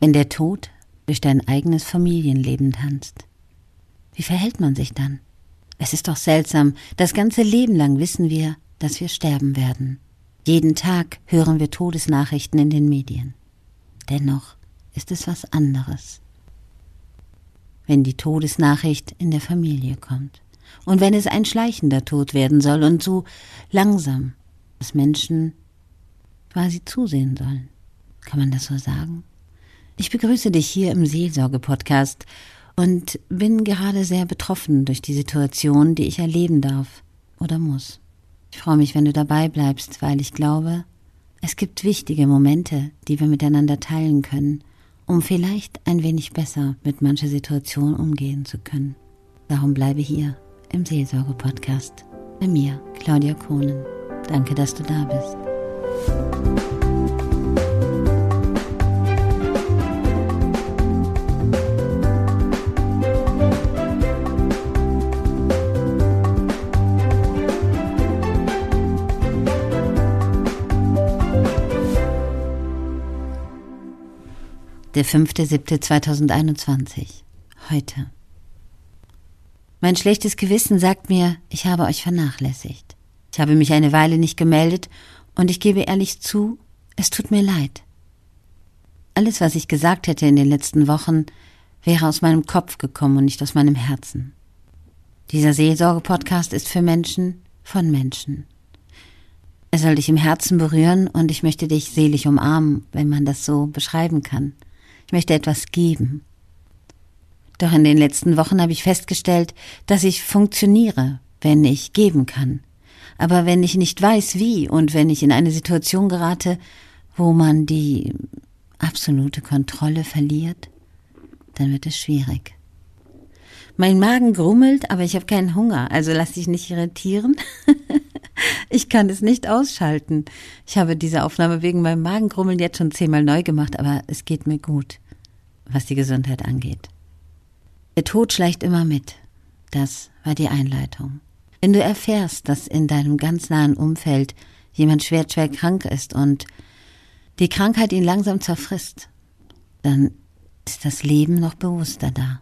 Wenn der Tod durch dein eigenes Familienleben tanzt, wie verhält man sich dann? Es ist doch seltsam, das ganze Leben lang wissen wir, dass wir sterben werden. Jeden Tag hören wir Todesnachrichten in den Medien. Dennoch ist es was anderes, wenn die Todesnachricht in der Familie kommt und wenn es ein schleichender Tod werden soll und so langsam, dass Menschen quasi zusehen sollen. Kann man das so sagen? Ich begrüße dich hier im Seelsorge-Podcast und bin gerade sehr betroffen durch die Situation, die ich erleben darf oder muss. Ich freue mich, wenn du dabei bleibst, weil ich glaube, es gibt wichtige Momente, die wir miteinander teilen können, um vielleicht ein wenig besser mit mancher Situation umgehen zu können. Darum bleibe hier im Seelsorge-Podcast bei mir, Claudia Kohnen. Danke, dass du da bist. Der 5.7.2021. Heute. Mein schlechtes Gewissen sagt mir, ich habe euch vernachlässigt. Ich habe mich eine Weile nicht gemeldet und ich gebe ehrlich zu, es tut mir leid. Alles, was ich gesagt hätte in den letzten Wochen, wäre aus meinem Kopf gekommen und nicht aus meinem Herzen. Dieser Seelsorge-Podcast ist für Menschen von Menschen. Er soll dich im Herzen berühren und ich möchte dich selig umarmen, wenn man das so beschreiben kann. Ich möchte etwas geben. Doch in den letzten Wochen habe ich festgestellt, dass ich funktioniere, wenn ich geben kann. Aber wenn ich nicht weiß, wie und wenn ich in eine Situation gerate, wo man die absolute Kontrolle verliert, dann wird es schwierig. Mein Magen grummelt, aber ich habe keinen Hunger, also lass dich nicht irritieren. ich kann es nicht ausschalten. Ich habe diese Aufnahme wegen meinem Magengrummeln jetzt schon zehnmal neu gemacht, aber es geht mir gut, was die Gesundheit angeht. Der Tod schleicht immer mit. Das war die Einleitung. Wenn du erfährst, dass in deinem ganz nahen Umfeld jemand schwer, schwer krank ist und die Krankheit ihn langsam zerfrisst, dann ist das Leben noch bewusster da.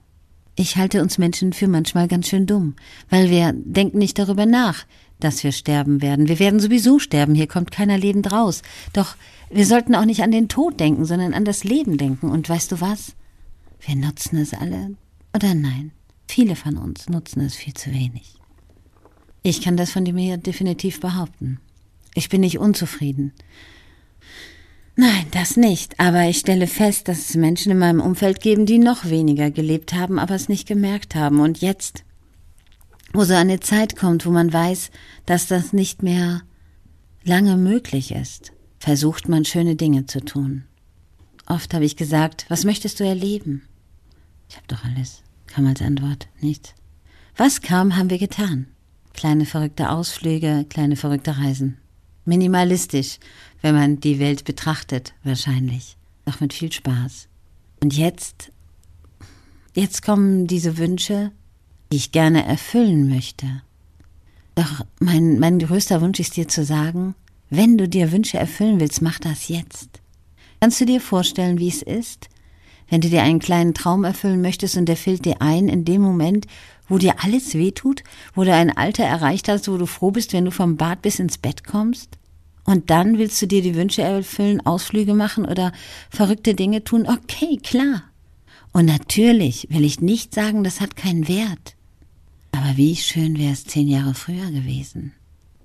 Ich halte uns Menschen für manchmal ganz schön dumm, weil wir denken nicht darüber nach, dass wir sterben werden. Wir werden sowieso sterben, hier kommt keiner lebend raus. Doch wir sollten auch nicht an den Tod denken, sondern an das Leben denken. Und weißt du was? Wir nutzen es alle oder nein. Viele von uns nutzen es viel zu wenig. Ich kann das von mir definitiv behaupten. Ich bin nicht unzufrieden. Nein, das nicht. Aber ich stelle fest, dass es Menschen in meinem Umfeld geben, die noch weniger gelebt haben, aber es nicht gemerkt haben. Und jetzt, wo so eine Zeit kommt, wo man weiß, dass das nicht mehr lange möglich ist, versucht man schöne Dinge zu tun. Oft habe ich gesagt, was möchtest du erleben? Ich habe doch alles, kam als Antwort nichts. Was kam, haben wir getan. Kleine verrückte Ausflüge, kleine verrückte Reisen. Minimalistisch, wenn man die Welt betrachtet, wahrscheinlich. Doch mit viel Spaß. Und jetzt, jetzt kommen diese Wünsche, die ich gerne erfüllen möchte. Doch mein, mein größter Wunsch ist dir zu sagen, wenn du dir Wünsche erfüllen willst, mach das jetzt. Kannst du dir vorstellen, wie es ist, wenn du dir einen kleinen Traum erfüllen möchtest und der fällt dir ein in dem Moment, wo dir alles wehtut, wo du ein Alter erreicht hast, wo du froh bist, wenn du vom Bad bis ins Bett kommst? Und dann willst du dir die Wünsche erfüllen, Ausflüge machen oder verrückte Dinge tun? Okay, klar. Und natürlich will ich nicht sagen, das hat keinen Wert. Aber wie schön wäre es zehn Jahre früher gewesen.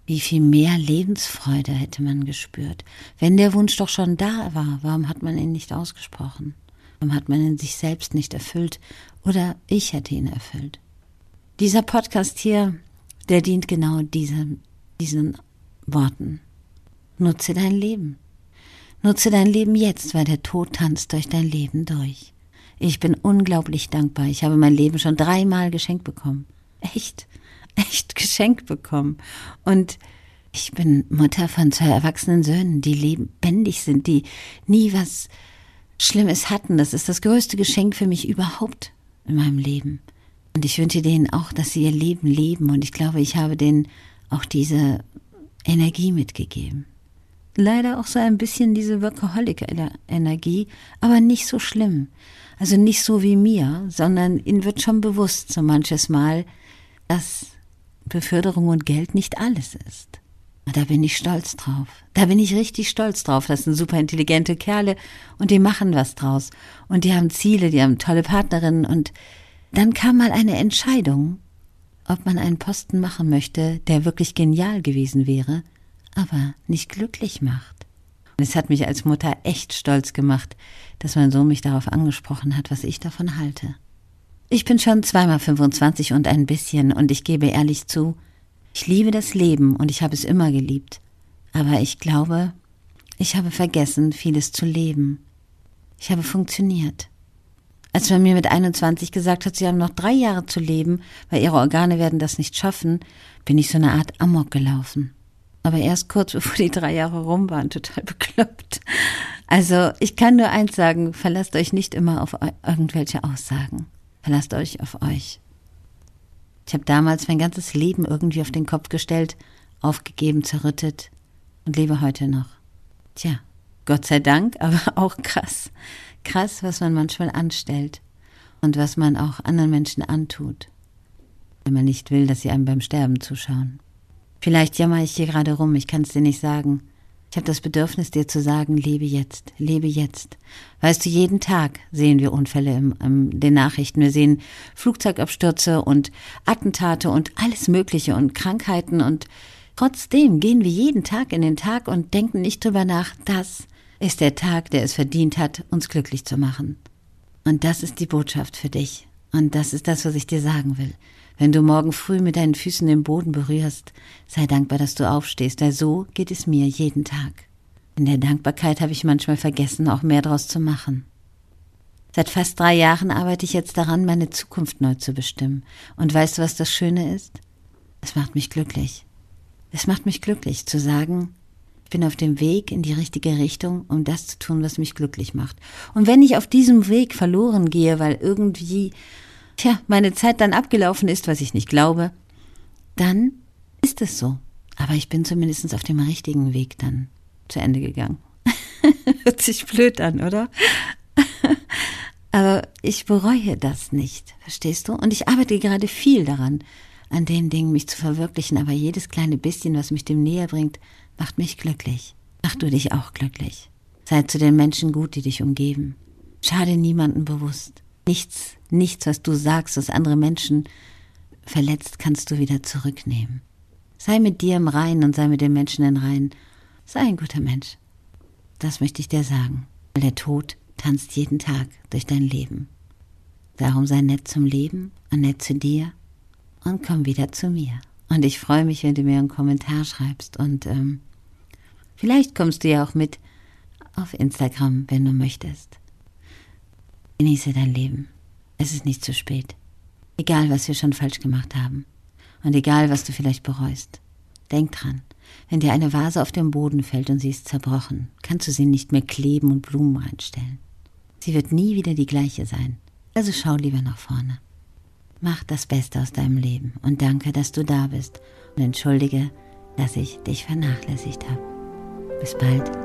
Wie viel mehr Lebensfreude hätte man gespürt. Wenn der Wunsch doch schon da war, warum hat man ihn nicht ausgesprochen? Hat man ihn sich selbst nicht erfüllt? Oder ich hätte ihn erfüllt. Dieser Podcast hier, der dient genau diesem, diesen Worten. Nutze dein Leben. Nutze dein Leben jetzt, weil der Tod tanzt durch dein Leben durch. Ich bin unglaublich dankbar. Ich habe mein Leben schon dreimal geschenkt bekommen. Echt, echt geschenkt bekommen. Und ich bin Mutter von zwei erwachsenen Söhnen, die lebendig sind, die nie was Schlimmes hatten. Das ist das größte Geschenk für mich überhaupt in meinem Leben. Und ich wünsche denen auch, dass sie ihr Leben leben. Und ich glaube, ich habe denen auch diese Energie mitgegeben. leider auch so ein bisschen diese Workaholic-Energie, aber nicht so schlimm. Also nicht so wie mir, sondern ihnen wird schon bewusst so manches Mal, dass Beförderung und Geld nicht alles ist. Da bin ich stolz drauf. Da bin ich richtig stolz drauf. Das sind super intelligente Kerle und die machen was draus. Und die haben Ziele, die haben tolle Partnerinnen. Und dann kam mal eine Entscheidung, ob man einen Posten machen möchte, der wirklich genial gewesen wäre, aber nicht glücklich macht. Und es hat mich als Mutter echt stolz gemacht, dass mein Sohn mich darauf angesprochen hat, was ich davon halte. Ich bin schon zweimal 25 und ein bisschen und ich gebe ehrlich zu, ich liebe das Leben und ich habe es immer geliebt. Aber ich glaube, ich habe vergessen, vieles zu leben. Ich habe funktioniert. Als man mir mit 21 gesagt hat, sie haben noch drei Jahre zu leben, weil ihre Organe werden das nicht schaffen, bin ich so eine Art Amok gelaufen. Aber erst kurz bevor die drei Jahre rum waren, total bekloppt. Also ich kann nur eins sagen, verlasst euch nicht immer auf irgendwelche Aussagen. Verlasst euch auf euch. Ich habe damals mein ganzes Leben irgendwie auf den Kopf gestellt, aufgegeben, zerrüttet und lebe heute noch. Tja, Gott sei Dank, aber auch krass. Krass, was man manchmal anstellt und was man auch anderen Menschen antut, wenn man nicht will, dass sie einem beim Sterben zuschauen. Vielleicht jammer ich hier gerade rum, ich kann es dir nicht sagen. Ich habe das Bedürfnis, dir zu sagen, lebe jetzt, lebe jetzt. Weißt du, jeden Tag sehen wir Unfälle in, in den Nachrichten. Wir sehen Flugzeugabstürze und Attentate und alles Mögliche und Krankheiten und trotzdem gehen wir jeden Tag in den Tag und denken nicht drüber nach, das ist der Tag, der es verdient hat, uns glücklich zu machen. Und das ist die Botschaft für dich. Und das ist das, was ich dir sagen will. Wenn du morgen früh mit deinen Füßen den Boden berührst, sei dankbar, dass du aufstehst, weil so geht es mir jeden Tag. In der Dankbarkeit habe ich manchmal vergessen, auch mehr daraus zu machen. Seit fast drei Jahren arbeite ich jetzt daran, meine Zukunft neu zu bestimmen. Und weißt du, was das Schöne ist? Es macht mich glücklich. Es macht mich glücklich zu sagen, ich bin auf dem Weg in die richtige Richtung, um das zu tun, was mich glücklich macht. Und wenn ich auf diesem Weg verloren gehe, weil irgendwie tja, meine Zeit dann abgelaufen ist, was ich nicht glaube, dann ist es so. Aber ich bin zumindest auf dem richtigen Weg dann zu Ende gegangen. Hört sich blöd an, oder? Aber ich bereue das nicht, verstehst du? Und ich arbeite gerade viel daran, an den Dingen mich zu verwirklichen, aber jedes kleine bisschen, was mich dem näher bringt, macht mich glücklich. Mach du dich auch glücklich. Sei zu den Menschen gut, die dich umgeben. Schade niemanden bewusst. Nichts, nichts, was du sagst, was andere Menschen verletzt, kannst du wieder zurücknehmen. Sei mit dir im Reinen und sei mit den Menschen in Reinen. Sei ein guter Mensch. Das möchte ich dir sagen. Weil der Tod tanzt jeden Tag durch dein Leben. Darum sei nett zum Leben und nett zu dir und komm wieder zu mir. Und ich freue mich, wenn du mir einen Kommentar schreibst. Und ähm, vielleicht kommst du ja auch mit auf Instagram, wenn du möchtest. Genieße dein Leben. Es ist nicht zu spät. Egal, was wir schon falsch gemacht haben. Und egal, was du vielleicht bereust. Denk dran, wenn dir eine Vase auf den Boden fällt und sie ist zerbrochen, kannst du sie nicht mehr kleben und Blumen reinstellen. Sie wird nie wieder die gleiche sein. Also schau lieber nach vorne. Mach das Beste aus deinem Leben und danke, dass du da bist und entschuldige, dass ich dich vernachlässigt habe. Bis bald.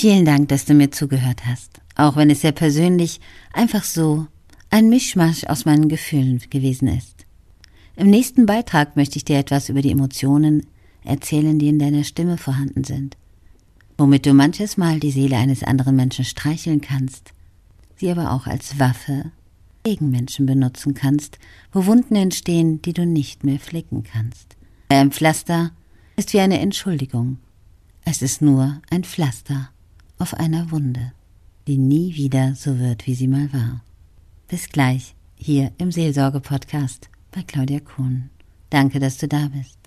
Vielen Dank, dass du mir zugehört hast, auch wenn es sehr persönlich einfach so ein Mischmasch aus meinen Gefühlen gewesen ist. Im nächsten Beitrag möchte ich dir etwas über die Emotionen erzählen, die in deiner Stimme vorhanden sind, womit du manches Mal die Seele eines anderen Menschen streicheln kannst, sie aber auch als Waffe gegen Menschen benutzen kannst, wo Wunden entstehen, die du nicht mehr flicken kannst. Ein Pflaster ist wie eine Entschuldigung. Es ist nur ein Pflaster auf einer Wunde, die nie wieder so wird, wie sie mal war. Bis gleich hier im Seelsorge-Podcast bei Claudia Kuhn. Danke, dass du da bist.